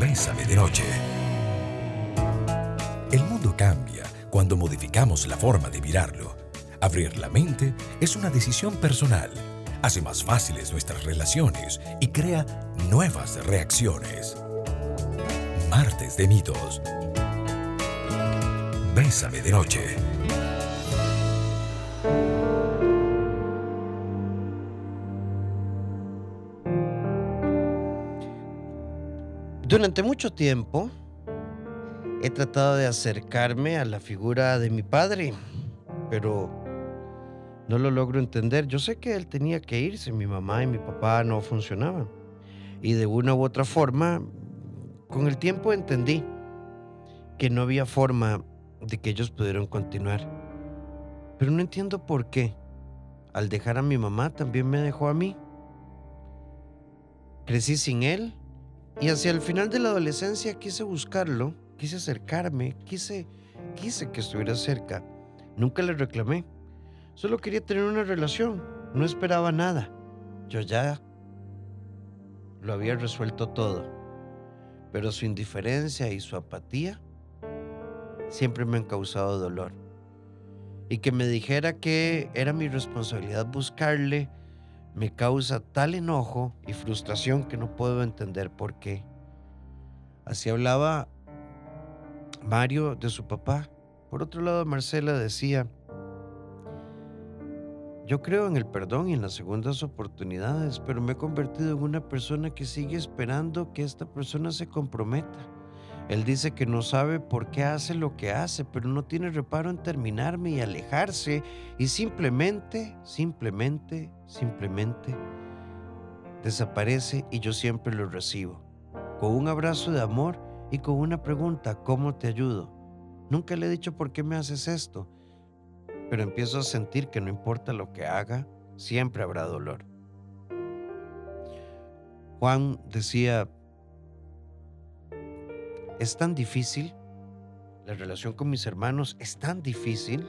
Bésame de noche. El mundo cambia cuando modificamos la forma de mirarlo. Abrir la mente es una decisión personal. Hace más fáciles nuestras relaciones y crea nuevas reacciones. Martes de mitos. Bésame de noche. Durante mucho tiempo he tratado de acercarme a la figura de mi padre, pero no lo logro entender. Yo sé que él tenía que irse, mi mamá y mi papá no funcionaban. Y de una u otra forma, con el tiempo entendí que no había forma de que ellos pudieran continuar. Pero no entiendo por qué. Al dejar a mi mamá también me dejó a mí. Crecí sin él y hacia el final de la adolescencia quise buscarlo, quise acercarme, quise, quise que estuviera cerca. Nunca le reclamé. Solo quería tener una relación. No esperaba nada. Yo ya lo había resuelto todo. Pero su indiferencia y su apatía siempre me han causado dolor. Y que me dijera que era mi responsabilidad buscarle me causa tal enojo y frustración que no puedo entender por qué. Así hablaba Mario de su papá. Por otro lado, Marcela decía, yo creo en el perdón y en las segundas oportunidades, pero me he convertido en una persona que sigue esperando que esta persona se comprometa. Él dice que no sabe por qué hace lo que hace, pero no tiene reparo en terminarme y alejarse y simplemente, simplemente, simplemente desaparece y yo siempre lo recibo. Con un abrazo de amor y con una pregunta, ¿cómo te ayudo? Nunca le he dicho por qué me haces esto, pero empiezo a sentir que no importa lo que haga, siempre habrá dolor. Juan decía, es tan difícil, la relación con mis hermanos es tan difícil.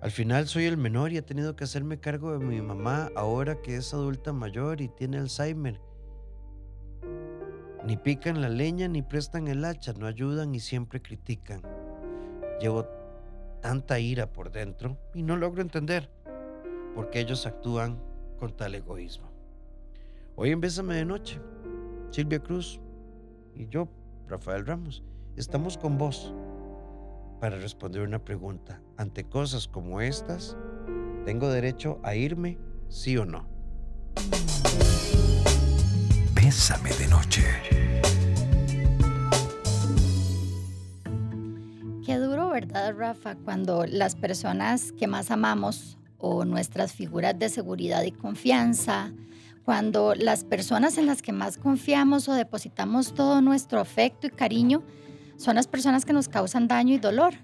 Al final soy el menor y he tenido que hacerme cargo de mi mamá ahora que es adulta mayor y tiene Alzheimer. Ni pican la leña ni prestan el hacha, no ayudan y siempre critican. Llevo tanta ira por dentro y no logro entender por qué ellos actúan con tal egoísmo. Hoy en Bésame de Noche, Silvia Cruz y yo, Rafael Ramos, estamos con vos para responder una pregunta. Ante cosas como estas, ¿tengo derecho a irme, sí o no? Bésame de noche. Qué duro, ¿verdad, Rafa? Cuando las personas que más amamos o nuestras figuras de seguridad y confianza, cuando las personas en las que más confiamos o depositamos todo nuestro afecto y cariño son las personas que nos causan daño y dolor.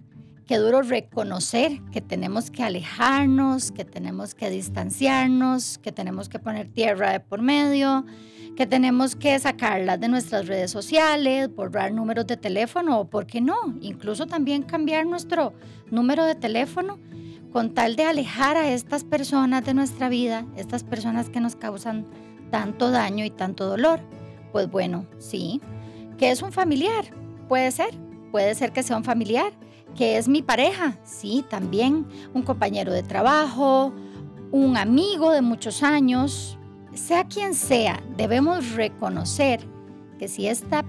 Qué duro reconocer que tenemos que alejarnos, que tenemos que distanciarnos, que tenemos que poner tierra de por medio, que tenemos que sacarlas de nuestras redes sociales, borrar números de teléfono o, ¿por qué no? Incluso también cambiar nuestro número de teléfono con tal de alejar a estas personas de nuestra vida, estas personas que nos causan tanto daño y tanto dolor. Pues bueno, sí, que es un familiar, puede ser, puede ser que sea un familiar, que es mi pareja, sí, también, un compañero de trabajo, un amigo de muchos años, sea quien sea, debemos reconocer que si esta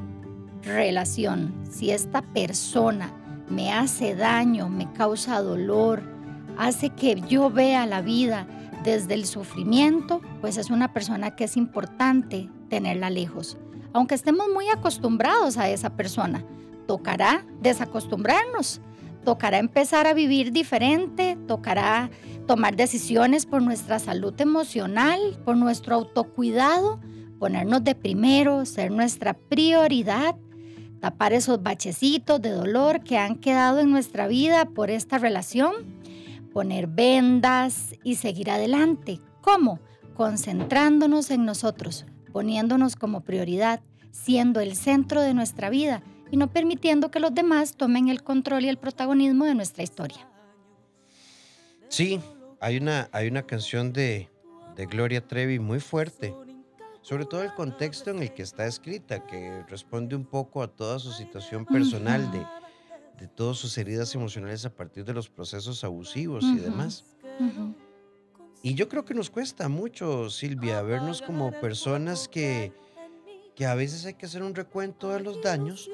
relación, si esta persona me hace daño, me causa dolor, hace que yo vea la vida desde el sufrimiento, pues es una persona que es importante tenerla lejos. Aunque estemos muy acostumbrados a esa persona, tocará desacostumbrarnos, tocará empezar a vivir diferente, tocará tomar decisiones por nuestra salud emocional, por nuestro autocuidado, ponernos de primero, ser nuestra prioridad, tapar esos bachecitos de dolor que han quedado en nuestra vida por esta relación poner vendas y seguir adelante. ¿Cómo? Concentrándonos en nosotros, poniéndonos como prioridad, siendo el centro de nuestra vida y no permitiendo que los demás tomen el control y el protagonismo de nuestra historia. Sí, hay una, hay una canción de, de Gloria Trevi muy fuerte sobre todo el contexto en el que está escrita, que responde un poco a toda su situación personal de, de todas sus heridas emocionales a partir de los procesos abusivos y demás. Y yo creo que nos cuesta mucho, Silvia, vernos como personas que, que a veces hay que hacer un recuento de los daños,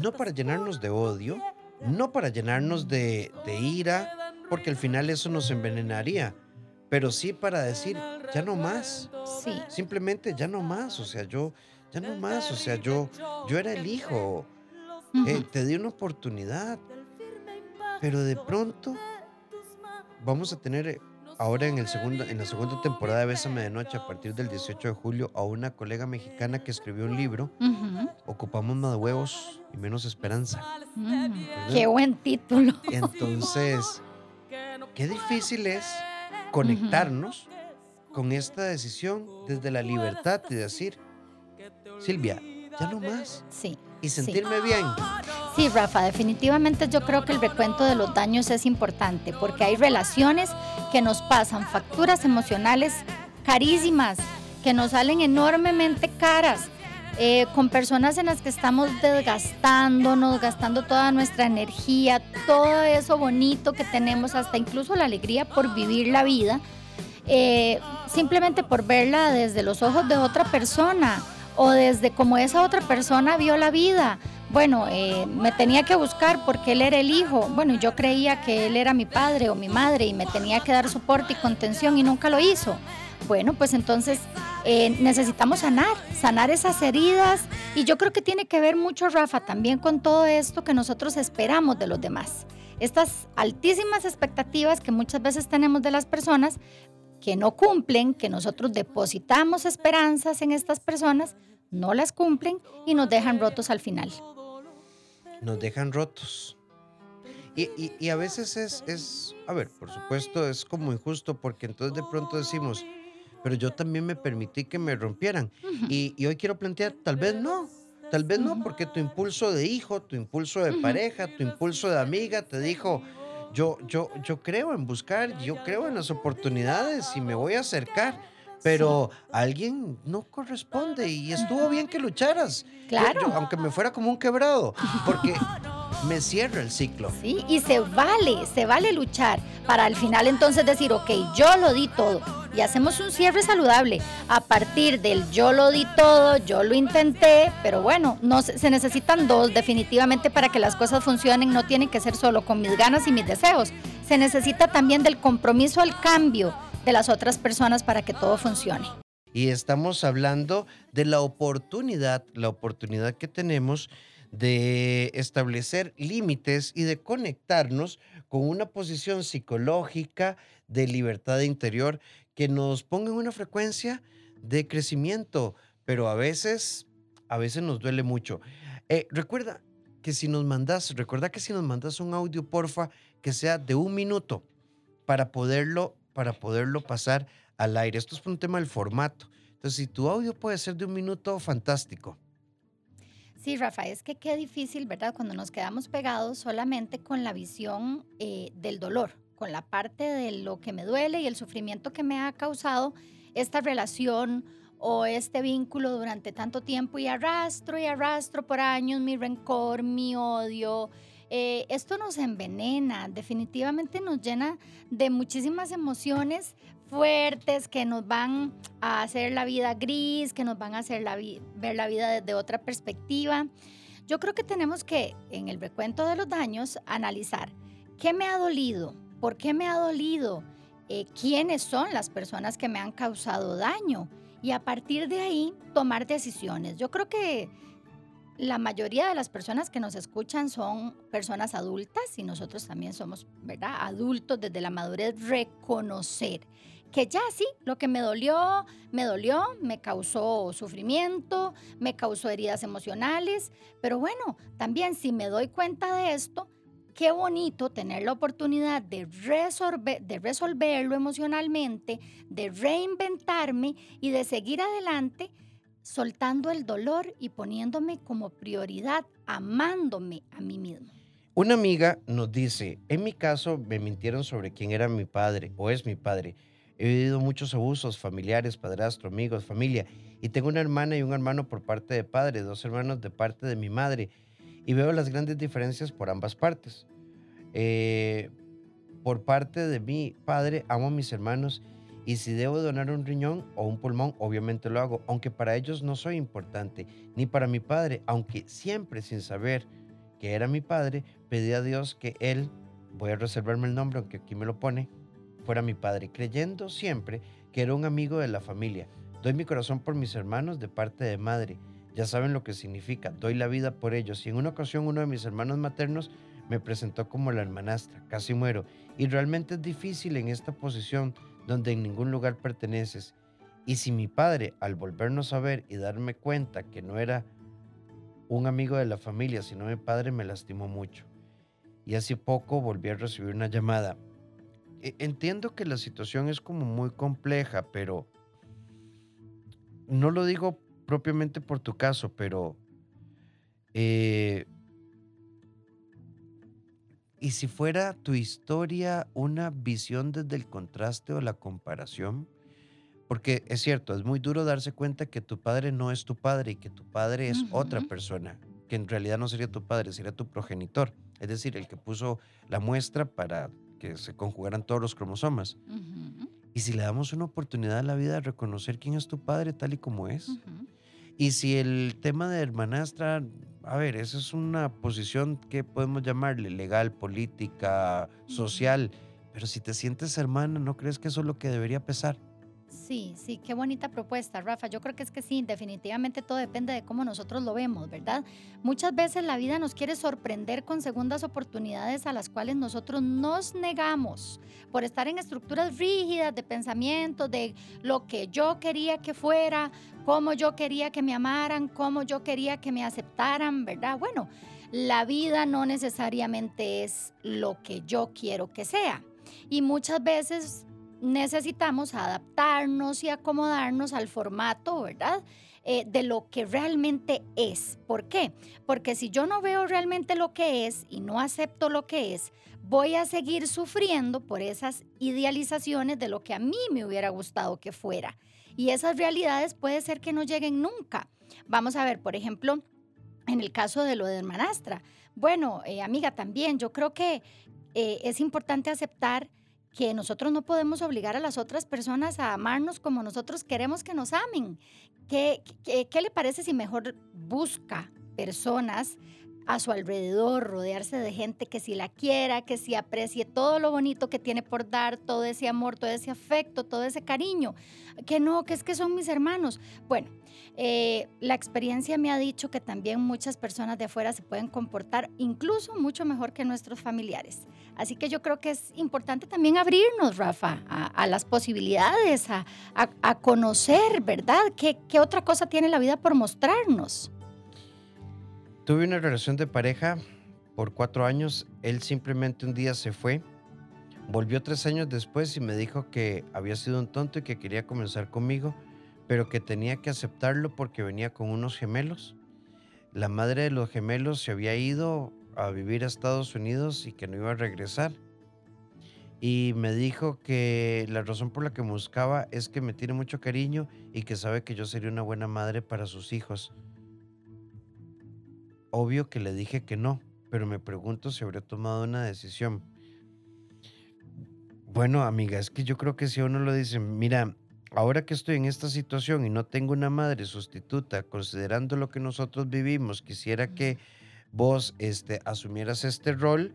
no para llenarnos de odio, no para llenarnos de, de ira, porque al final eso nos envenenaría, pero sí para decir, ya no más, Sí. simplemente ya no más, o sea, yo, ya no más, o sea, yo, yo era el hijo, eh, te di una oportunidad, pero de pronto vamos a tener eh, ahora en, el segundo, en la segunda temporada de Bésame de Noche, a partir del 18 de julio, a una colega mexicana que escribió un libro. Ocupamos más huevos y menos esperanza. Qué buen título. Entonces, qué difícil es conectarnos con esta decisión desde la libertad y decir, Silvia, ya no más. Sí. Y Sí. sentirme bien. Sí, Rafa, definitivamente yo creo que el recuento de los daños es importante porque hay relaciones que nos pasan facturas emocionales carísimas, que nos salen enormemente caras, eh, con personas en las que estamos desgastándonos, gastando toda nuestra energía, todo eso bonito que tenemos, hasta incluso la alegría por vivir la vida, eh, simplemente por verla desde los ojos de otra persona o desde como esa otra persona vio la vida. Bueno, eh, me tenía que buscar porque él era el hijo. Bueno, yo creía que él era mi padre o mi madre y me tenía que dar soporte y contención y nunca lo hizo. Bueno, pues entonces eh, necesitamos sanar, sanar esas heridas y yo creo que tiene que ver mucho, Rafa, también con todo esto que nosotros esperamos de los demás. Estas altísimas expectativas que muchas veces tenemos de las personas que no cumplen, que nosotros depositamos esperanzas en estas personas, no las cumplen y nos dejan rotos al final. Nos dejan rotos. Y, y- y a veces es, es, a ver, por supuesto es como injusto porque entonces de pronto decimos, pero yo también me permití que me rompieran. Y, y hoy quiero plantear, tal vez no, tal vez no, porque tu impulso de hijo, tu impulso de pareja, tu impulso de amiga te dijo, yo, yo, yo creo en buscar, yo creo en las oportunidades y me voy a acercar. Pero alguien no corresponde y estuvo bien que lucharas. Claro. yo, aunque me fuera como un quebrado, porque me cierra el ciclo. ¿sí? Y se vale, se vale luchar para al final entonces decir, ok, yo lo di todo. Y hacemos un cierre saludable a partir del yo lo di todo, yo lo intenté, pero bueno, no se, se necesitan dos definitivamente para que las cosas funcionen, no tienen que ser solo con mis ganas y mis deseos. Se necesita también del compromiso al cambio de las otras personas para que todo funcione. Y estamos hablando de la oportunidad, la oportunidad que tenemos de establecer límites y de conectarnos con una posición psicológica de libertad interior que nos ponga en una frecuencia de crecimiento, pero a veces, a veces nos duele mucho. Eh, recuerda que si nos mandas, recuerda que si nos mandas un audio, porfa, que sea de un minuto para poderlo, para poderlo pasar al aire. Esto es por un tema del formato. Entonces, si tu audio puede ser de un minuto, fantástico. Sí, Rafa, es que qué difícil, ¿verdad? Cuando nos quedamos pegados solamente con la visión eh, del dolor, con la parte de lo que me duele y el sufrimiento que me ha causado esta relación o este vínculo durante tanto tiempo y arrastro y arrastro por años mi rencor, mi odio. Eh, esto nos envenena, definitivamente nos llena de muchísimas emociones fuertes que nos van a hacer la vida gris, que nos van a hacer la ver la vida desde otra perspectiva. Yo creo que tenemos que, en el recuento de los daños, analizar qué me ha dolido, por qué me ha dolido, eh, quiénes son las personas que me han causado daño y a partir de ahí tomar decisiones. Yo creo que la mayoría de las personas que nos escuchan son personas adultas y nosotros también somos, ¿verdad? Adultos desde la madurez, reconocer que ya sí, lo que me dolió, me dolió, me causó sufrimiento, me causó heridas emocionales, pero bueno, también si me doy cuenta de esto, qué bonito tener la oportunidad de, resolver, de resolverlo emocionalmente, de reinventarme y de seguir adelante soltando el dolor y poniéndome como prioridad, amándome a mí mismo. Una amiga nos dice, en mi caso me mintieron sobre quién era mi padre o es mi padre. He vivido muchos abusos familiares, padrastro, amigos, familia. Y tengo una hermana y un hermano por parte de padre, dos hermanos de parte de mi madre. Y veo las grandes diferencias por ambas partes. Eh, por parte de mi padre, amo a mis hermanos y si debo donar un riñón o un pulmón, obviamente lo hago, aunque para ellos no soy importante, ni para mi padre, aunque siempre sin saber que era mi padre, pedí a Dios que él, voy a reservarme el nombre, aunque aquí me lo pone, fuera mi padre, creyendo siempre que era un amigo de la familia. Doy mi corazón por mis hermanos de parte de madre. Ya saben lo que significa, doy la vida por ellos. Y en una ocasión uno de mis hermanos maternos me presentó como la hermanastra, casi muero. Y realmente es difícil en esta posición donde en ningún lugar perteneces. Y si mi padre, al volvernos a ver y darme cuenta que no era un amigo de la familia, sino mi padre, me lastimó mucho. Y hace poco volví a recibir una llamada. E, entiendo que la situación es como muy compleja, pero no lo digo propiamente por tu caso, pero eh, ¿y si fuera tu historia una visión desde el contraste o la comparación? Porque es cierto, es muy duro darse cuenta que tu padre no es tu padre y que tu padre es otra persona, que en realidad no sería tu padre, sería tu progenitor, es decir, el que puso la muestra para que se conjugaran todos los cromosomas. Y si le damos una oportunidad a la vida de reconocer quién es tu padre tal y como es, y si el tema de hermanastra, a ver, esa es una posición que podemos llamarle legal, política, social, pero si te sientes hermana, ¿no crees que eso es lo que debería pesar? Sí, sí, qué bonita propuesta, Rafa. Yo creo que es que sí, definitivamente todo depende de cómo nosotros lo vemos, ¿verdad? Muchas veces la vida nos quiere sorprender con segundas oportunidades a las cuales nosotros nos negamos por estar en estructuras rígidas de pensamiento, de lo que yo quería que fuera, cómo yo quería que me amaran, cómo yo quería que me aceptaran, ¿verdad? Bueno, la vida no necesariamente es lo que yo quiero que sea. Y muchas veces necesitamos adaptarnos y acomodarnos al formato, ¿verdad? Eh, de lo que realmente es. ¿Por qué? Porque si yo no veo realmente lo que es y no acepto lo que es, voy a seguir sufriendo por esas idealizaciones de lo que a mí me hubiera gustado que fuera. Y esas realidades puede ser que no lleguen nunca. Vamos a ver, por ejemplo, en el caso de lo de hermanastra. Bueno, eh, amiga, también yo creo que eh, es importante aceptar que nosotros no podemos obligar a las otras personas a amarnos como nosotros queremos que nos amen. ¿Qué, qué, le parece si mejor busca personas a su alrededor, rodearse de gente que si la quiera, que si aprecie todo lo bonito que tiene por dar, todo ese amor, todo ese afecto, todo ese cariño. Que no, que es que son mis hermanos. Bueno, eh, la experiencia me ha dicho que también muchas personas de afuera se pueden comportar incluso mucho mejor que nuestros familiares. Así que yo creo que es importante también abrirnos, Rafa, a, las posibilidades, a, conocer, ¿verdad? ¿Qué, ¿Qué otra cosa tiene la vida por mostrarnos? Tuve una relación de pareja por cuatro años. Él simplemente un día se fue. Volvió tres años después y me dijo que había sido un tonto y que quería comenzar conmigo, pero que tenía que aceptarlo porque venía con unos gemelos. La madre de los gemelos se había ido a vivir a Estados Unidos y que no iba a regresar. Y me dijo que la razón por la que buscaba es que me tiene mucho cariño y que sabe que yo sería una buena madre para sus hijos. Obvio que le dije que no, pero me pregunto si habría tomado una decisión. Bueno, amiga, es que yo creo que si uno lo dice, mira, ahora que estoy en esta situación y no tengo una madre sustituta, considerando lo que nosotros vivimos, quisiera que vos este, asumieras este rol,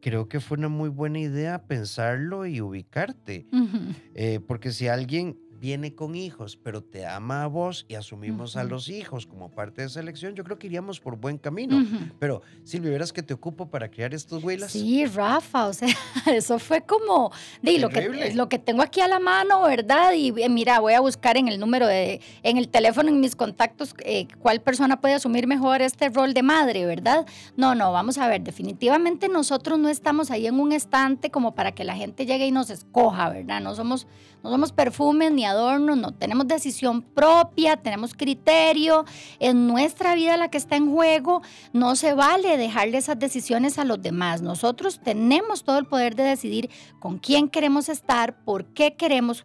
creo que fue una muy buena idea pensarlo y ubicarte. Eh, porque si alguien viene con hijos, pero te ama a vos y asumimos a los hijos como parte de esa elección, yo creo que iríamos por buen camino. Pero, Silvia, verás que te ocupo para criar estos huilas. Sí, Rafa, o sea, eso fue como, de, lo, que, lo que tengo aquí a la mano, ¿verdad? Y eh, mira, voy a buscar en el número de, en el teléfono, en mis contactos, eh, cuál persona puede asumir mejor este rol de madre, ¿verdad? No, no, vamos a ver, definitivamente nosotros no estamos ahí en un estante como para que la gente llegue y nos escoja, ¿verdad? No somos, no somos perfumes ni no, tenemos decisión propia, tenemos criterio, es nuestra vida la que está en juego, no se vale dejarle esas decisiones a los demás. Nosotros tenemos todo el poder de decidir con quién queremos estar, por qué queremos,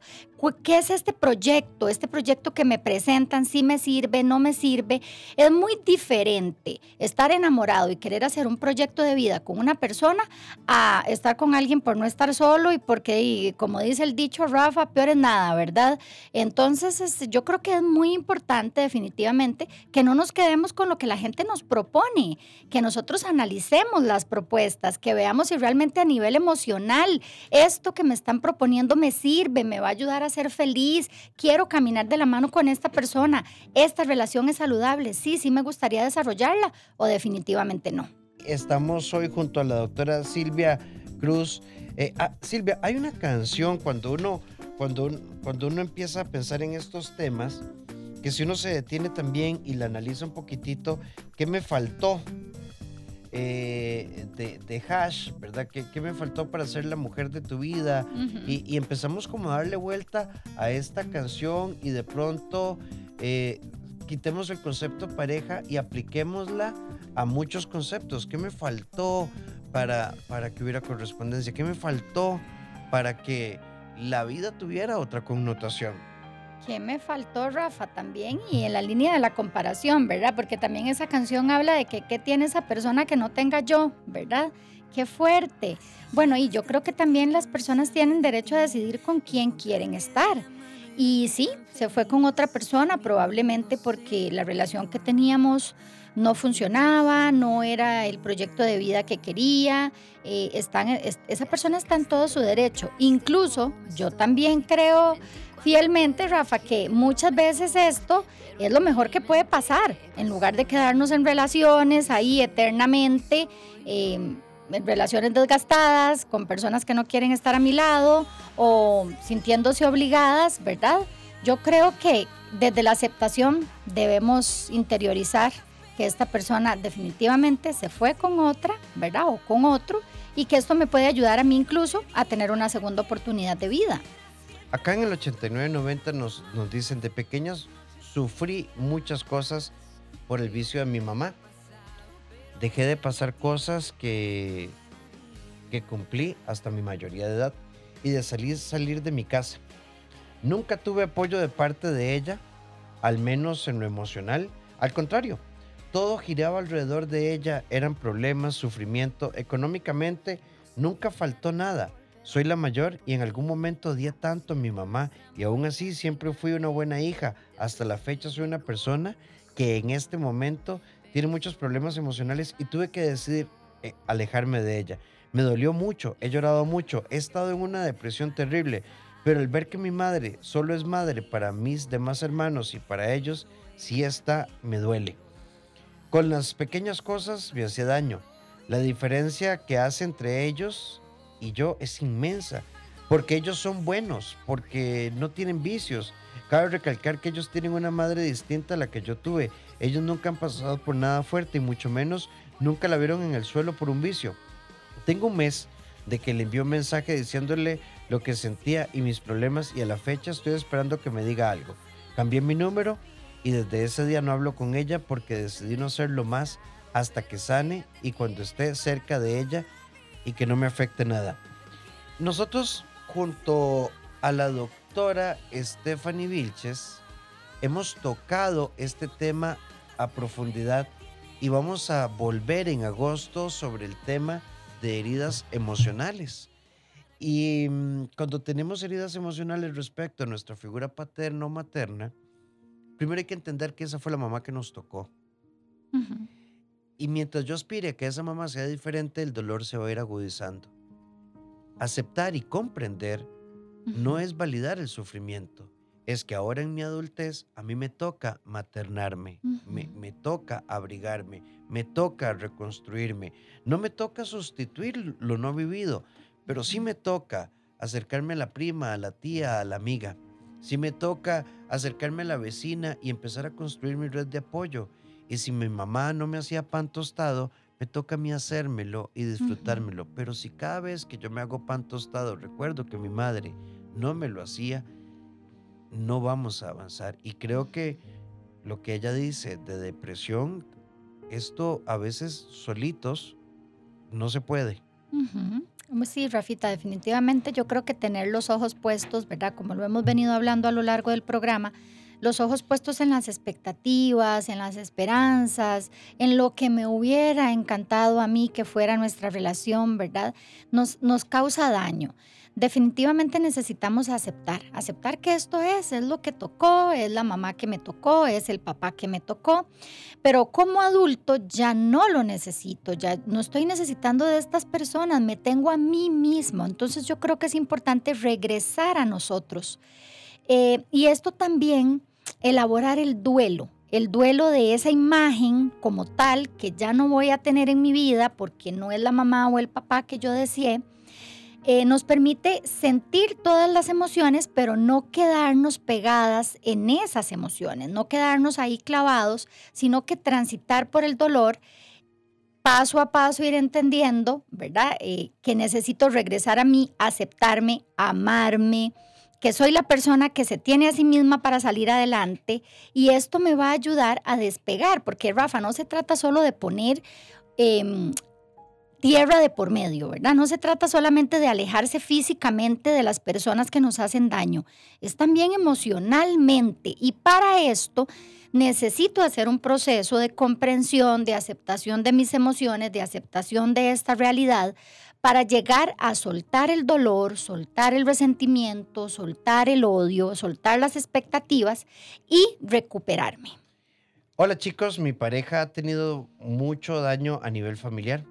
¿Qué es este proyecto? Este proyecto que me presentan, si me sirve, no me sirve. Es muy diferente estar enamorado y querer hacer un proyecto de vida con una persona a estar con alguien por no estar solo y porque, como dice el dicho Rafa, peor es nada, ¿verdad? Entonces, este, yo creo que es muy importante definitivamente que no nos quedemos con lo que la gente nos propone, que nosotros analicemos las propuestas, que veamos si realmente a nivel emocional esto que me están proponiendo me sirve, me va a ayudar a ser feliz, quiero caminar de la mano con esta persona, esta relación es saludable, sí, sí me gustaría desarrollarla o definitivamente no. Estamos hoy junto a la doctora Silvia Cruz. Eh, ah, Silvia, hay una canción cuando uno, cuando, cuando uno empieza a pensar en estos temas, que si uno se detiene también y la analiza un poquitito, ¿qué me faltó? Eh, de, Hash, ¿verdad? ¿Qué, me faltó para ser la mujer de tu vida? y, empezamos como a darle vuelta a esta canción y de pronto eh, quitemos el concepto pareja y apliquémosla a muchos conceptos. ¿Qué me faltó para, para que hubiera correspondencia? ¿Qué me faltó para que la vida tuviera otra connotación? ¿Qué me faltó, Rafa? También, y en la línea de la comparación, ¿verdad? Porque también esa canción habla de que qué tiene esa persona que no tenga yo, ¿verdad? Qué fuerte. Bueno, y yo creo que también las personas tienen derecho a decidir con quién quieren estar. Y sí, se fue con otra persona, probablemente porque la relación que teníamos no funcionaba, no era el proyecto de vida que quería. Eh, están, esa persona está en todo su derecho. Incluso yo también creo fielmente, Rafa, que muchas veces esto es lo mejor que puede pasar, en lugar de quedarnos en relaciones ahí eternamente, em, en relaciones desgastadas, con personas que no quieren estar a mi lado o sintiéndose obligadas, ¿verdad? Yo creo que desde la aceptación debemos interiorizar que esta persona definitivamente se fue con otra, ¿verdad? O con otro, y que esto me puede ayudar a mí incluso a tener una segunda oportunidad de vida. Acá en el 89-90 nos, nos dicen, de pequeños sufrí muchas cosas por el vicio de mi mamá. Dejé de pasar cosas que, que cumplí hasta mi mayoría de edad y de salir, salir de mi casa. Nunca tuve apoyo de parte de ella, al menos en lo emocional. Al contrario, todo giraba alrededor de ella, eran problemas, sufrimiento, económicamente nunca faltó nada. Soy la mayor y en algún momento odié tanto a mi mamá y aún así siempre fui una buena hija. Hasta la fecha soy una persona que en este momento tiene muchos problemas emocionales y tuve que decidir eh, alejarme de ella. Me dolió mucho, he llorado mucho, he estado en una depresión terrible, pero el ver que mi madre solo es madre para mis demás hermanos y para ellos, si está, me duele. Con las pequeñas cosas me hacía daño. La diferencia que hace entre ellos y yo es inmensa, porque ellos son buenos, porque no tienen vicios. Cabe recalcar que ellos tienen una madre distinta a la que yo tuve. Ellos nunca han pasado por nada fuerte y mucho menos nunca la vieron en el suelo por un vicio. Tengo un mes de que le envió un mensaje diciéndole lo que sentía y mis problemas y a la fecha estoy esperando que me diga algo. Cambié mi número y desde ese día no hablo con ella porque decidí no hacerlo más hasta que sane y cuando esté cerca de ella y que no me afecte nada. Nosotros, junto a la doctora Stephanie Vilches, hemos tocado este tema a profundidad y vamos a volver en agosto sobre el tema de heridas emocionales. Y mm, cuando tenemos heridas emocionales respecto a nuestra figura paterna o materna, primero hay que entender que esa fue la mamá que nos tocó. Y mientras yo aspire a que esa mamá sea diferente, el dolor se va a ir agudizando. Aceptar y comprender no es validar el sufrimiento, es que ahora en mi adultez a mí me toca maternarme, me, me, toca abrigarme, me toca reconstruirme, no me toca sustituir lo no vivido, pero sí me toca acercarme a la prima, a la tía, a la amiga, sí me toca acercarme a la vecina y empezar a construir mi red de apoyo y si mi mamá no me hacía pan tostado, me toca a mí hacérmelo y disfrutármelo. Pero si cada vez que yo me hago pan tostado recuerdo que mi madre no me lo hacía, no vamos a avanzar. Y creo que lo que ella dice de depresión, esto a veces solitos no se puede. Sí, Rafita, definitivamente yo creo que tener los ojos puestos, ¿verdad? Como lo hemos venido hablando a lo largo del programa, los ojos puestos en las expectativas, en las esperanzas, en lo que me hubiera encantado a mí que fuera nuestra relación, ¿verdad? Nos, nos causa daño definitivamente necesitamos aceptar, aceptar que esto es, es lo que tocó, es la mamá que me tocó, es el papá que me tocó, pero como adulto ya no lo necesito, ya no estoy necesitando de estas personas, me tengo a mí mismo, entonces yo creo que es importante regresar a nosotros. Eh, y esto también, elaborar el duelo, el duelo de esa imagen como tal que ya no voy a tener en mi vida porque no es la mamá o el papá que yo deseé eh, nos permite sentir todas las emociones, pero no quedarnos pegadas en esas emociones, no quedarnos ahí clavados, sino que transitar por el dolor paso a paso ir entendiendo, ¿verdad? Eh, que necesito regresar a mí, aceptarme, amarme, que soy la persona que se tiene a sí misma para salir adelante y esto me va a ayudar a despegar, porque Rafa, no se trata solo de poner em, tierra de por medio, ¿verdad? No se trata solamente de alejarse físicamente de las personas que nos hacen daño, es también emocionalmente. Y para esto necesito hacer un proceso de comprensión, de aceptación de mis emociones, de aceptación de esta realidad, para llegar a soltar el dolor, soltar el resentimiento, soltar el odio, soltar las expectativas y recuperarme. Hola chicos, mi pareja ha tenido mucho daño a nivel familiar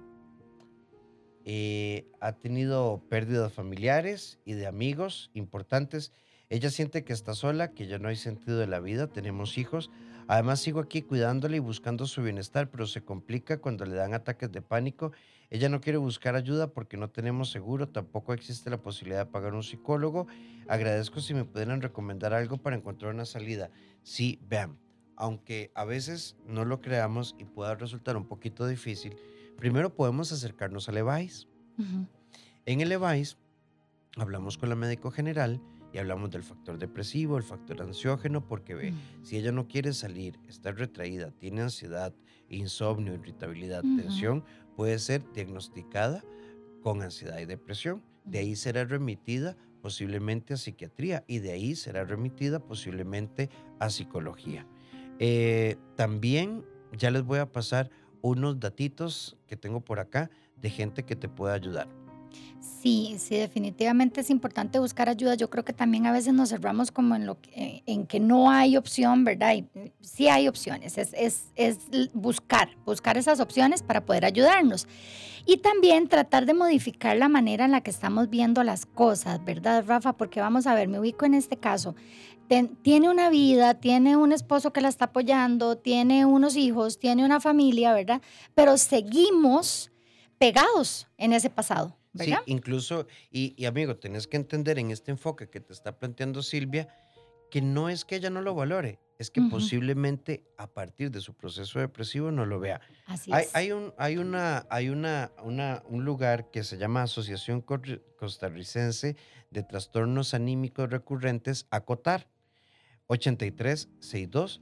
eh, ha tenido pérdidas familiares y de amigos importantes. Ella siente que está sola, que ya no hay sentido de la vida, tenemos hijos. Además sigo aquí cuidándola y buscando su bienestar, pero se complica cuando le dan ataques de pánico. Ella no quiere buscar ayuda porque no tenemos seguro, tampoco existe la posibilidad de pagar un psicólogo. Agradezco si me pudieran recomendar algo para encontrar una salida. Sí, vean, aunque a veces no lo creamos y pueda resultar un poquito difícil, Primero podemos acercarnos al EVAIS. En el EVAIS hablamos con la médico general y hablamos del factor depresivo, el factor ansiógeno, porque ve, mm. si ella no quiere salir, está retraída, tiene ansiedad, insomnio, irritabilidad, tensión, puede ser diagnosticada con ansiedad y depresión. De ahí será remitida posiblemente a psiquiatría y de ahí será remitida posiblemente a psicología. Eh, también ya les voy a pasar unos datitos que tengo por acá de gente que te pueda ayudar. Sí, sí, definitivamente es importante buscar ayuda. Yo creo que también a veces nos cerramos como en lo que, en que no hay opción, ¿verdad? Y mm, sí hay opciones, es, es, es buscar, buscar esas opciones para poder ayudarnos. Y también tratar de modificar la manera en la que estamos viendo las cosas, ¿verdad, Rafa? Porque vamos a ver, me ubico en este caso tiene una vida, tiene un esposo que la está apoyando, tiene unos hijos, tiene una familia, ¿verdad? Pero seguimos pegados en ese pasado. ¿Verdad? Sí, incluso, y, amigo, tienes que entender en este enfoque que te está planteando Silvia, que no es que ella no lo valore, es que posiblemente a partir de su proceso depresivo no lo vea. Así hay, es. Hay, un, hay, una, hay una, un lugar que se llama Asociación Costarricense de Trastornos Anímicos Recurrentes, ACOTAR. 83 62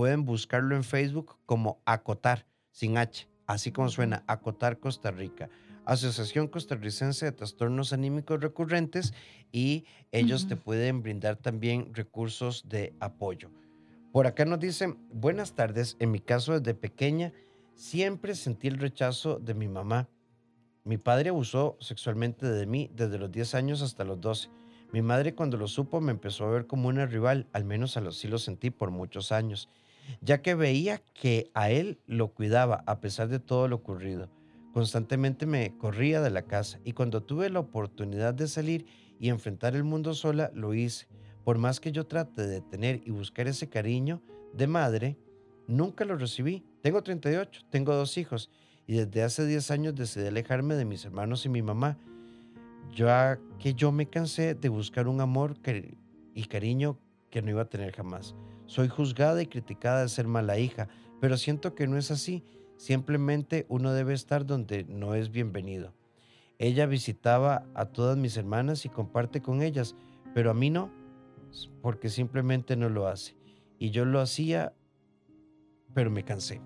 55 88. 83 62 55 88. Pueden buscarlo en Facebook como Acotar, sin H, así como suena, Acotar Costa Rica. Asociación Costarricense de Trastornos Anímicos Recurrentes y ellos te pueden brindar también recursos de apoyo. Por acá nos dicen, buenas tardes, en mi caso desde pequeña siempre sentí el rechazo de mi mamá mi padre abusó sexualmente de mí desde los 10 años hasta los 12. Mi madre cuando lo supo me empezó a ver como una rival, al menos así lo sentí por muchos años, ya que veía que a él lo cuidaba a pesar de todo lo ocurrido. Constantemente me corría de la casa y cuando tuve la oportunidad de salir y enfrentar el mundo sola, lo hice. Por más que yo trate de tener y buscar ese cariño de madre, nunca lo recibí. Tengo 38, tengo dos hijos y desde hace 10 años decidí alejarme de mis hermanos y mi mamá, ya que yo me cansé de buscar un amor y cariño que no iba a tener jamás. Soy juzgada y criticada de ser mala hija, pero siento que no es así. Simplemente uno debe estar donde no es bienvenido. Ella visitaba a todas mis hermanas y comparte con ellas, pero a mí no, porque simplemente no lo hace. Y yo lo hacía, pero me cansé.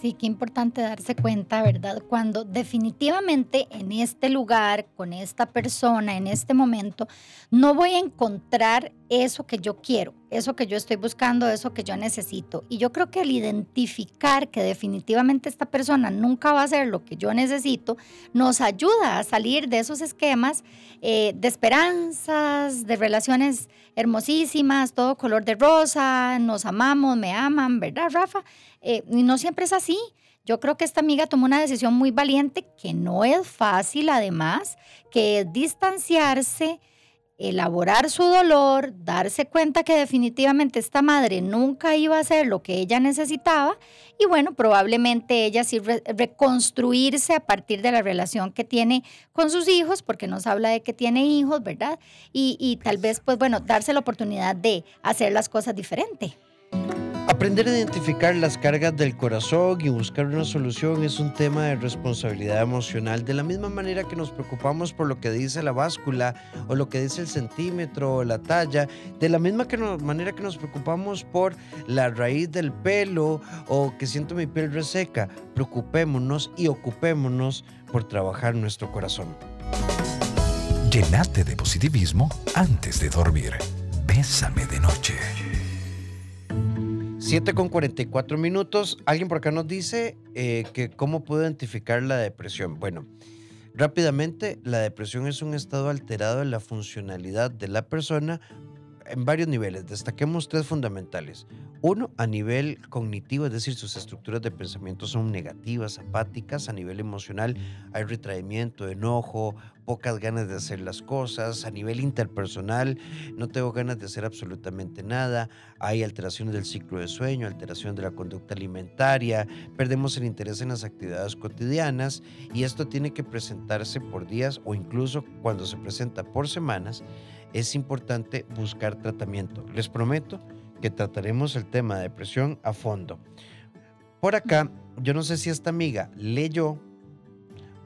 Sí, qué importante darse cuenta, ¿verdad? Cuando definitivamente en este lugar, con esta persona, en este momento, no voy a encontrar eso que yo quiero, eso que yo estoy buscando, eso que yo necesito. Y yo creo que el identificar que definitivamente esta persona nunca va a ser lo que yo necesito, nos ayuda a salir de esos esquemas eh, de esperanzas, de relaciones hermosísimas, todo color de rosa, nos amamos, me aman, ¿verdad, Rafa? Eh, y no siempre es así. Yo creo que esta amiga tomó una decisión muy valiente, que no es fácil además, que es distanciarse, elaborar su dolor, darse cuenta que definitivamente esta madre nunca iba a hacer lo que ella necesitaba y bueno, probablemente ella sí reconstruirse a partir de la relación que tiene con sus hijos, porque nos habla de que tiene hijos, ¿verdad? Y, y tal vez, pues bueno, darse la oportunidad de hacer las cosas diferente. Aprender a identificar las cargas del corazón y buscar una solución es un tema de responsabilidad emocional. De la misma manera que nos preocupamos por lo que dice la báscula o lo que dice el centímetro o la talla, de la misma manera que nos preocupamos por la raíz del pelo o que siento mi piel reseca, preocupémonos y ocupémonos por trabajar nuestro corazón. Llenate de positivismo antes de dormir. Bésame de noche. 7 con 44 minutos. Alguien por acá nos dice eh, que cómo puedo identificar la depresión. Bueno, rápidamente, la depresión es un estado alterado de la funcionalidad de la persona en varios niveles. Destaquemos tres fundamentales. Uno, a nivel cognitivo, es decir, sus estructuras de pensamiento son negativas, apáticas. A nivel emocional hay retraimiento, enojo, pocas ganas de hacer las cosas. A nivel interpersonal, no tengo ganas de hacer absolutamente nada. Hay alteraciones del ciclo de sueño, alteración de la conducta alimentaria, perdemos el interés en las actividades cotidianas y esto tiene que presentarse por días o incluso cuando se presenta por semanas es importante buscar tratamiento. Les prometo que trataremos el tema de depresión a fondo. Por acá, yo no sé si esta amiga leyó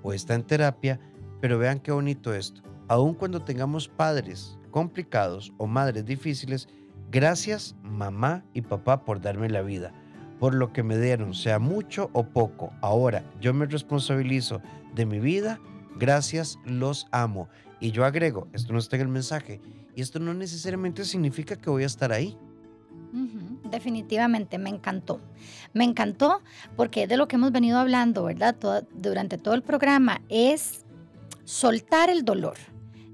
o está en terapia, pero vean qué bonito esto. Aun cuando tengamos padres complicados o madres difíciles, gracias mamá y papá por darme la vida, por lo que me dieron, sea mucho o poco. Ahora yo me responsabilizo de mi vida, gracias, los amo. Y yo agrego, esto no está en el mensaje, y esto no necesariamente significa que voy a estar ahí. definitivamente, me encantó. Me encantó porque es de lo que hemos venido hablando, ¿verdad? durante todo el programa, es soltar el dolor.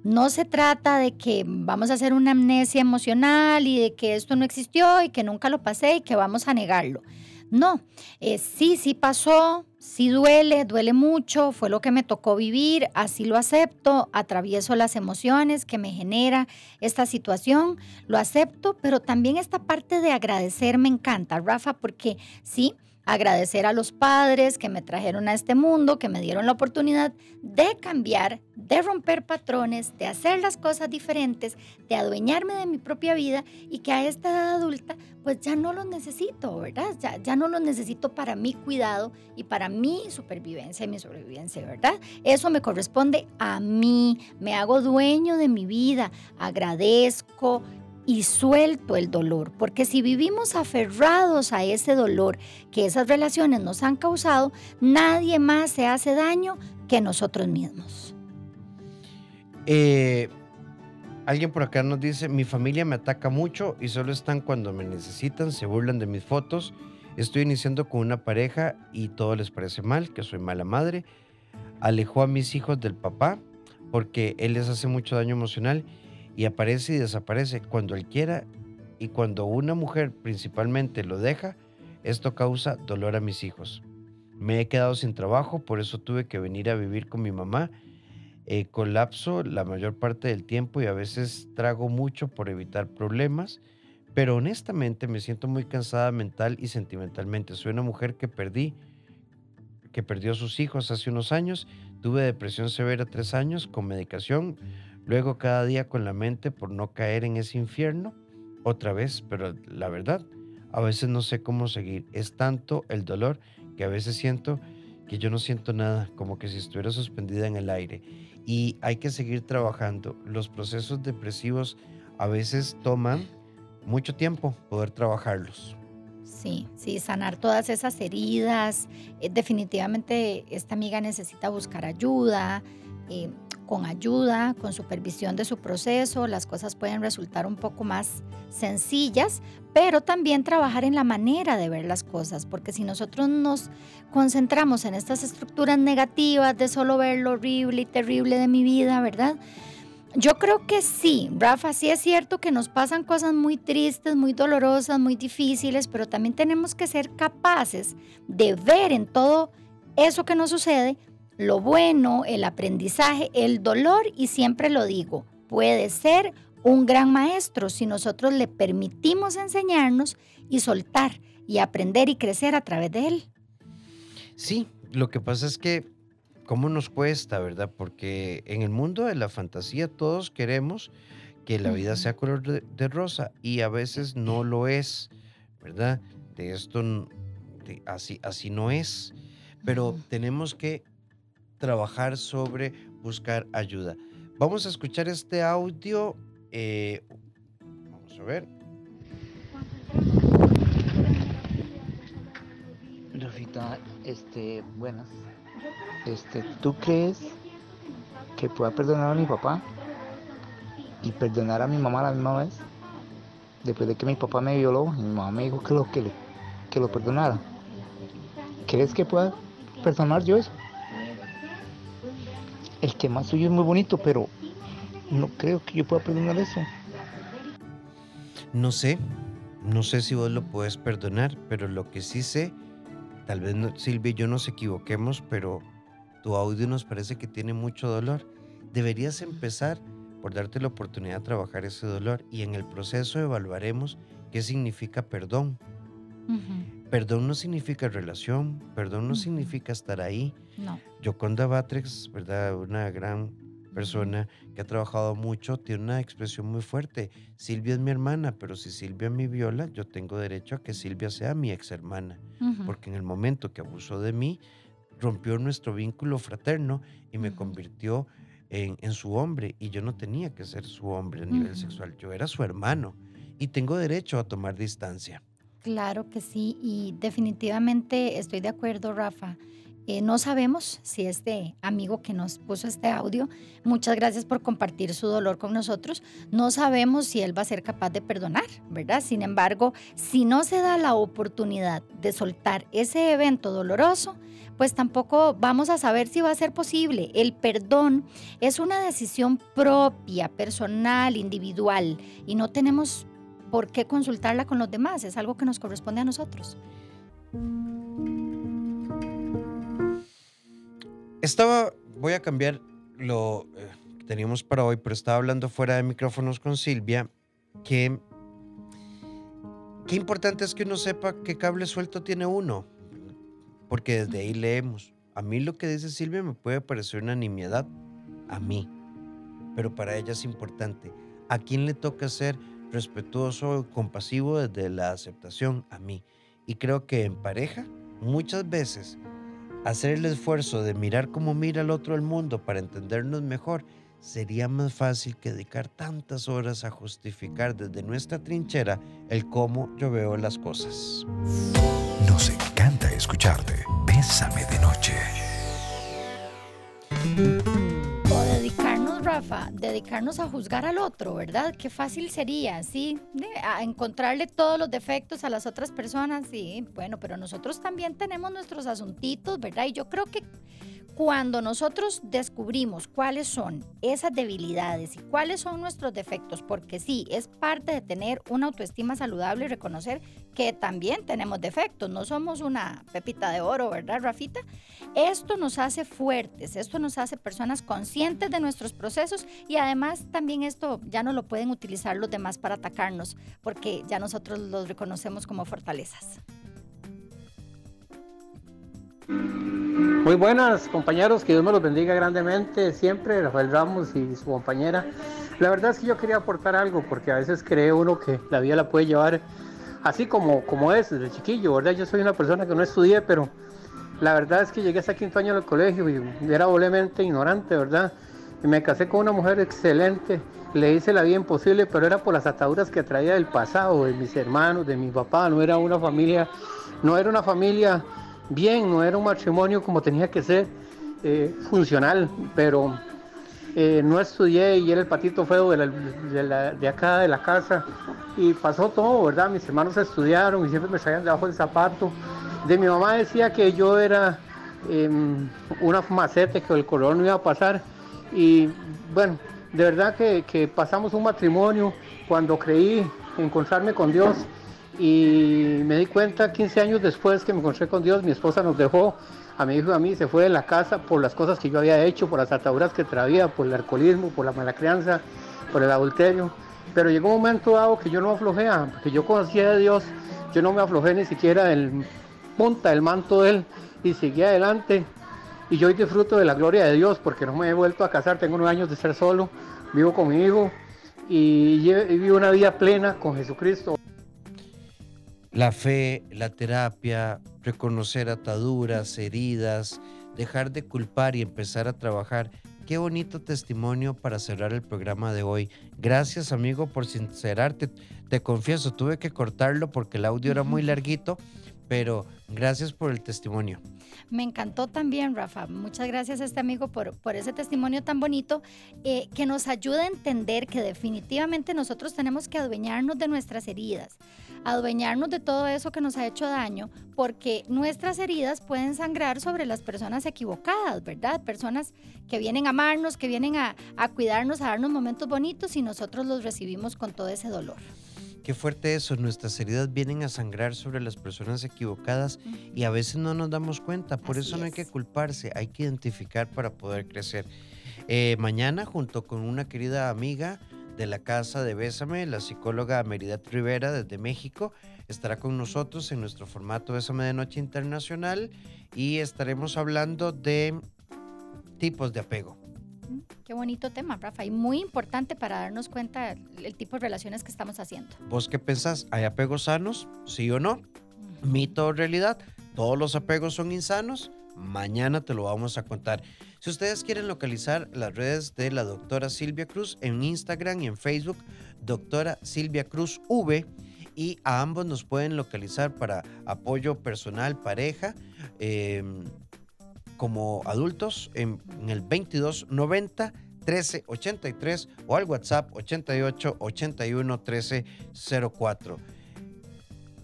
No se trata de que vamos a hacer una amnesia emocional y de que esto no existió y que nunca lo pasé y que vamos a negarlo. No, eh, sí, sí pasó, sí duele, duele mucho, fue lo que me tocó vivir, así lo acepto, atravieso las emociones que me genera esta situación, lo acepto, pero también esta parte de agradecer me encanta, Rafa, porque sí, agradecer a los padres que me trajeron a este mundo, que me dieron la oportunidad de cambiar, de romper patrones, de hacer las cosas diferentes, de adueñarme de mi propia vida y que a esta edad adulta pues ya no los necesito, ¿verdad? Ya, ya no los necesito para mi cuidado y para mi supervivencia y mi sobrevivencia, ¿verdad? Eso me corresponde a mí, me hago dueño de mi vida, agradezco, y suelto el dolor, porque si vivimos aferrados a ese dolor que esas relaciones nos han causado, nadie más se hace daño que nosotros mismos. Eh, alguien por acá nos dice, mi familia me ataca mucho y solo están cuando me necesitan, se burlan de mis fotos, estoy iniciando con una pareja y todo les parece mal, que soy mala madre, alejó a mis hijos del papá porque él les hace mucho daño emocional y aparece y desaparece cuando él quiera y cuando una mujer principalmente lo deja, esto causa dolor a mis hijos. Me he quedado sin trabajo, por eso tuve que venir a vivir con mi mamá. Eh, colapso la mayor parte del tiempo y a veces trago mucho por evitar problemas, pero honestamente me siento muy cansada mental y sentimentalmente. Soy una mujer que perdí, que perdió a sus hijos hace unos años, tuve depresión severa tres años con medicación, Luego cada día con la mente por no caer en ese infierno otra vez, pero la verdad, a veces no sé cómo seguir. Es tanto el dolor que a veces siento que yo no siento nada, como que si estuviera suspendida en el aire. Y hay que seguir trabajando. Los procesos depresivos a veces toman mucho tiempo poder trabajarlos. Sí, sí, sanar todas esas heridas. Eh, definitivamente esta amiga necesita buscar ayuda. Eh, con ayuda, con supervisión de su proceso, las cosas pueden resultar un poco más sencillas, pero también trabajar en la manera de ver las cosas, porque si nosotros nos concentramos en estas estructuras negativas de solo ver lo horrible y terrible de mi vida, ¿verdad? Yo creo que sí, Rafa, sí es cierto que nos pasan cosas muy tristes, muy dolorosas, muy difíciles, pero también tenemos que ser capaces de ver en todo eso que nos sucede lo bueno, el aprendizaje, el dolor, y siempre lo digo, puede ser un gran maestro si nosotros le permitimos enseñarnos y soltar y aprender y crecer a través de él. Sí, lo que pasa es que cómo nos cuesta, ¿verdad? Porque en el mundo de la fantasía todos queremos que la vida sea color de, rosa y a veces no lo es, ¿verdad? De esto así, así no es. Pero tenemos que trabajar sobre buscar ayuda. Vamos a escuchar este audio. Eh, vamos a ver. Rafita, este, buenas. Este, ¿tú crees que pueda perdonar a mi papá y perdonar a mi mamá la misma vez? Después de que mi papá me violó y mi mamá me dijo que lo, que lo perdonara. ¿Crees que pueda perdonar yo eso? El tema suyo es muy bonito, pero no creo que yo pueda perdonar eso. No sé, no sé si vos lo puedes perdonar, pero lo que sí sé, tal vez Silvia y yo nos equivoquemos, pero tu audio nos parece que tiene mucho dolor. Deberías empezar por darte la oportunidad de trabajar ese dolor y en el proceso evaluaremos qué significa perdón. Perdón no significa relación, perdón no significa estar ahí. No. Yoconda Batres, ¿verdad? Una gran persona que ha trabajado mucho, tiene una expresión muy fuerte. Silvia es mi hermana, pero si Silvia me viola, yo tengo derecho a que Silvia sea mi ex hermana. Porque en el momento que abusó de mí, rompió nuestro vínculo fraterno y me convirtió en, su hombre. Y yo no tenía que ser su hombre a nivel sexual, yo era su hermano. Y tengo derecho a tomar distancia. Claro que sí, y definitivamente estoy de acuerdo, Rafa. Eh, no sabemos si este amigo que nos puso este audio, muchas gracias por compartir su dolor con nosotros, no sabemos si él va a ser capaz de perdonar, ¿verdad? Sin embargo, si no se da la oportunidad de soltar ese evento doloroso, pues tampoco vamos a saber si va a ser posible. El perdón es una decisión propia, personal, individual, y no tenemos ¿por qué consultarla con los demás? Es algo que nos corresponde a nosotros. Estaba, voy a cambiar lo eh, que teníamos para hoy, pero estaba hablando fuera de micrófonos con Silvia, que qué importante es que uno sepa qué cable suelto tiene uno, porque desde ahí leemos. A mí lo que dice Silvia me puede parecer una nimiedad, a mí, pero para ella es importante. ¿A quién le toca ser respetuoso, compasivo desde la aceptación a mí. Y creo que en pareja, muchas veces, hacer el esfuerzo de mirar cómo mira el otro el mundo para entendernos mejor, sería más fácil que dedicar tantas horas a justificar desde nuestra trinchera el cómo yo veo las cosas. Nos encanta escucharte. Bésame de noche. Dedicarnos a juzgar al otro, ¿verdad? Qué fácil sería, ¿sí? A encontrarle todos los defectos a las otras personas, sí, bueno, pero nosotros también tenemos nuestros asuntitos, ¿verdad? Y yo creo que cuando nosotros descubrimos cuáles son esas debilidades y cuáles son nuestros defectos, porque sí, es parte de tener una autoestima saludable y reconocer que también tenemos defectos, no somos una pepita de oro, ¿verdad, Rafita? Esto nos hace fuertes, esto nos hace personas conscientes de nuestros procesos y además también esto ya no lo pueden utilizar los demás para atacarnos, porque ya nosotros los reconocemos como fortalezas. Muy buenas compañeros, que Dios me los bendiga grandemente siempre, Rafael Ramos y su compañera. La verdad es que yo quería aportar algo porque a veces cree uno que la vida la puede llevar así como, como es desde chiquillo, ¿verdad? Yo soy una persona que no estudié, pero la verdad es que llegué hasta quinto año del colegio y era doblemente ignorante, ¿verdad? Y me casé con una mujer excelente, le hice la vida imposible, pero era por las ataduras que traía del pasado, de mis hermanos, de mi papá, no era una familia, no era una familia bien, no era un matrimonio como tenía que ser, eh, funcional, pero eh, no estudié y era el patito feo de, de, acá de la casa y pasó todo, ¿verdad? Mis hermanos estudiaron y siempre me traían debajo del zapato. De mi mamá decía que yo era em, una macete, que el color no iba a pasar y bueno, de verdad que pasamos un matrimonio cuando creí encontrarme con Dios y me di cuenta 15 años después que me encontré con Dios, mi esposa nos dejó a mi hijo y a mí, se fue de la casa por las cosas que yo había hecho, por las ataduras que traía, por el alcoholismo, por la mala crianza, por el adulterio. Pero llegó un momento dado que yo no aflojé, porque yo conocía a Dios, yo no me aflojé ni siquiera del punta del manto de Él y seguí adelante. Y yo hoy disfruto de la gloria de Dios porque no me he vuelto a casar, tengo nueve años de ser solo, vivo con mi hijo y vivo una vida plena con Jesucristo. La fe, la terapia, reconocer ataduras, heridas, dejar de culpar y empezar a trabajar. Qué bonito testimonio para cerrar el programa de hoy. Gracias amigo por sincerarte. Te confieso, tuve que cortarlo porque el audio era muy larguito, pero gracias por el testimonio. Me encantó también, Rafa. Muchas gracias a este amigo por, por ese testimonio tan bonito eh, que nos ayuda a entender que definitivamente nosotros tenemos que adueñarnos de nuestras heridas, adueñarnos de todo eso que nos ha hecho daño, porque nuestras heridas pueden sangrar sobre las personas equivocadas, ¿verdad? Personas que vienen a amarnos, que vienen a, a cuidarnos, a darnos momentos bonitos y nosotros los recibimos con todo ese dolor. Qué fuerte eso, nuestras heridas vienen a sangrar sobre las personas equivocadas y a veces no nos damos cuenta, por eso no hay que culparse, hay que identificar para poder crecer. Eh, mañana, junto con una querida amiga de la casa de Bésame, la psicóloga Meridad Rivera desde México, estará con nosotros en nuestro formato Bésame de Noche Internacional y estaremos hablando de tipos de apego. Qué bonito tema, Rafa, y muy importante para darnos cuenta del tipo de relaciones que estamos haciendo. ¿Vos qué pensás? ¿Hay apegos sanos? ¿Sí o no? ¿Mito o realidad? ¿Todos los apegos son insanos? Mañana te lo vamos a contar. Si ustedes quieren localizar las redes de la doctora Silvia Cruz en Instagram y en Facebook, doctora Silvia Cruz V, y a ambos nos pueden localizar para apoyo personal, pareja. Eh, como adultos en, el 2290 1383 o al WhatsApp 88 81 1304.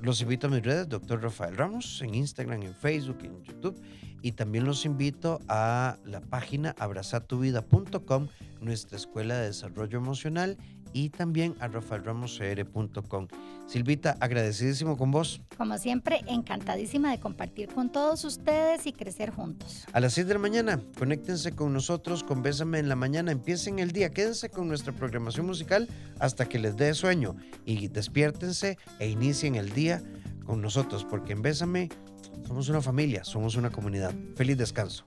Los invito a mis redes, Dr. Rafael Ramos, en Instagram, en Facebook, en YouTube. Y también los invito a la página abrazatuvida.com, nuestra escuela de desarrollo emocional y también a rafaelramoscr.com. Silvita, agradecidísimo con vos. Como siempre, encantadísima de compartir con todos ustedes y crecer juntos. A las 6 de la mañana, conéctense con nosotros con Bésame en la mañana, empiecen el día, quédense con nuestra programación musical hasta que les dé sueño y despiértense e inicien el día con nosotros, porque en Bésame somos una familia, somos una comunidad. Feliz descanso.